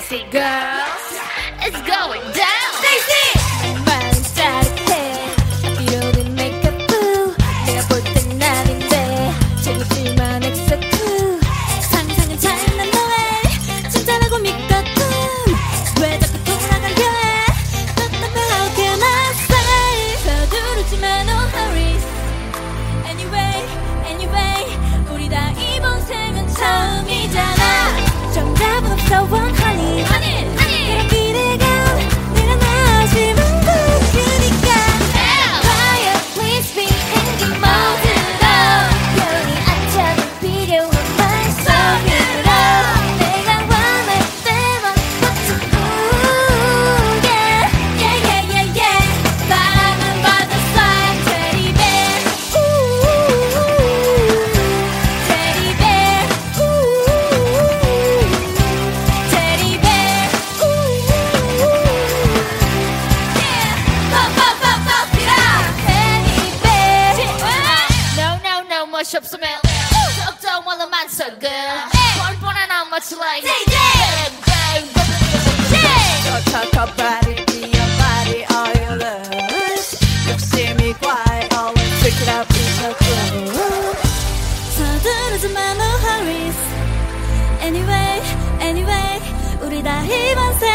STAYC girls. It's going down. STAYC! girl. 뭘 뻔하나 much like DJ. Girl, girl, girl, girl. Your talk your body, all your lust. You've me quiet, always pick it up in your clothes. 서두르지 마, no hurries. Anyway, anyway, 우리 다 이번 생.